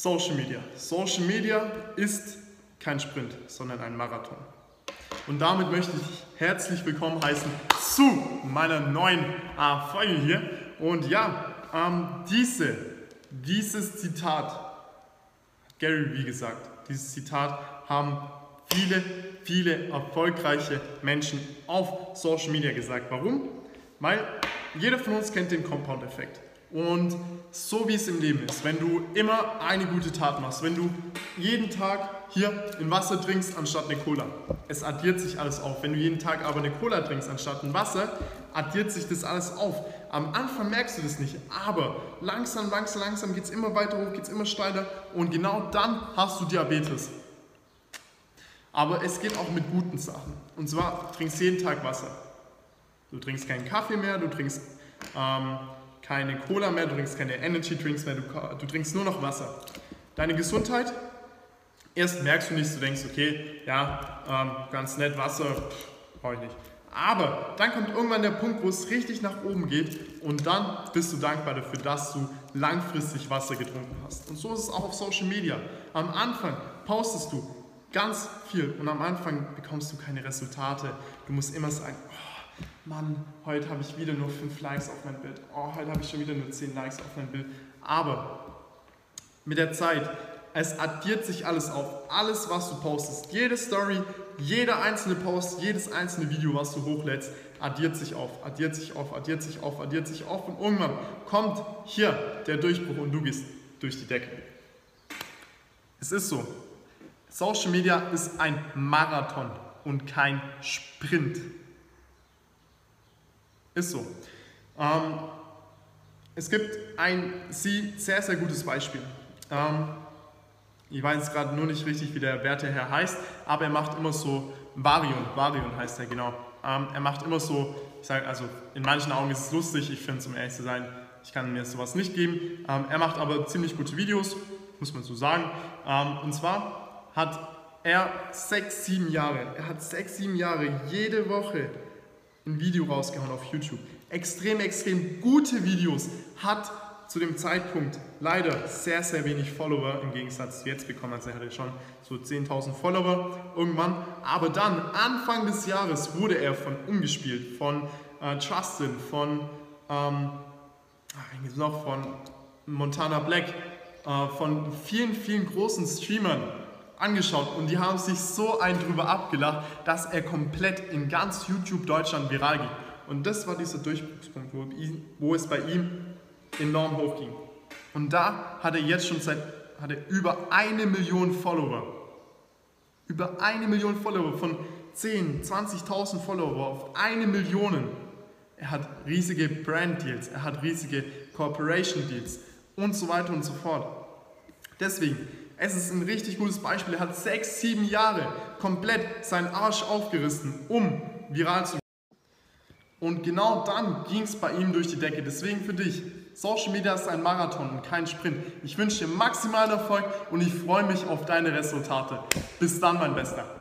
Social Media. Social Media ist kein Sprint, sondern ein Marathon. Und damit möchte ich herzlich willkommen heißen zu meiner neuen Folge hier. Und ja, ähm, diese, dieses Zitat, Gary wie gesagt, dieses Zitat haben viele, viele erfolgreiche Menschen auf Social Media gesagt. Warum? Weil jeder von uns kennt den Compound-Effekt. Und so wie es im Leben ist, wenn du immer eine gute Tat machst, wenn du jeden Tag hier ein Wasser trinkst anstatt eine Cola, es addiert sich alles auf. Wenn du jeden Tag aber eine Cola trinkst anstatt ein Wasser, addiert sich das alles auf. Am Anfang merkst du das nicht, aber langsam, langsam, langsam geht es immer weiter hoch, geht es immer steiler und genau dann hast du Diabetes. Aber es geht auch mit guten Sachen. Und zwar, trinkst jeden Tag Wasser. Du trinkst keinen Kaffee mehr, du trinkst ähm, keine Cola mehr, du trinkst keine Energy Drinks mehr, du, du trinkst nur noch Wasser. Deine Gesundheit, erst merkst du nicht, du denkst, okay, ja, ähm, ganz nett Wasser, brauche ich nicht. Aber dann kommt irgendwann der Punkt, wo es richtig nach oben geht und dann bist du dankbar dafür, dass du langfristig Wasser getrunken hast. Und so ist es auch auf Social Media. Am Anfang postest du ganz viel und am Anfang bekommst du keine Resultate. Du musst immer sagen, oh, Mann, heute habe ich wieder nur 5 Likes auf mein Bild. Oh, heute habe ich schon wieder nur 10 Likes auf mein Bild. Aber mit der Zeit, es addiert sich alles auf. Alles, was du postest, jede Story, jeder einzelne Post, jedes einzelne Video, was du hochlädst, addiert sich auf, addiert sich auf, addiert sich auf, addiert sich auf und irgendwann kommt hier der Durchbruch und du gehst durch die Decke. Es ist so. Social Media ist ein Marathon und kein Sprint. Ist so. Ähm, es gibt ein sie sehr, sehr gutes Beispiel. Ähm, ich weiß gerade nur nicht richtig, wie der werte Herr heißt, aber er macht immer so, Varion, Varion heißt er genau. Ähm, er macht immer so, ich sage, also in manchen Augen ist es lustig, ich finde es, um ehrlich zu sein, ich kann mir sowas nicht geben. Ähm, er macht aber ziemlich gute Videos, muss man so sagen. Ähm, und zwar hat er sechs, sieben Jahre, er hat sechs, sieben Jahre jede Woche ein Video rausgehauen auf YouTube. Extrem, extrem gute Videos. Hat zu dem Zeitpunkt leider sehr, sehr wenig Follower im Gegensatz zu jetzt bekommen. Also er hatte schon so 10.000 Follower irgendwann. Aber dann, Anfang des Jahres, wurde er von umgespielt. Von äh, Justin, von, ähm, noch, von Montana Black, äh, von vielen, vielen großen Streamern angeschaut und die haben sich so ein drüber abgelacht, dass er komplett in ganz YouTube Deutschland viral ging. Und das war dieser Durchbruchspunkt, wo, es bei ihm enorm hochging. Und da hat er jetzt schon seit hat er über eine Million Follower. Über eine Million Follower von 10, 20.000 Follower auf eine Million. Er hat riesige Brand Deals, er hat riesige Corporation Deals und so weiter und so fort. Deswegen, es ist ein richtig gutes Beispiel. Er hat sechs, sieben Jahre komplett seinen Arsch aufgerissen, um viral zu. Und genau dann ging es bei ihm durch die Decke. Deswegen für dich, Social Media ist ein Marathon und kein Sprint. Ich wünsche dir maximalen Erfolg und ich freue mich auf deine Resultate. Bis dann, mein Bester.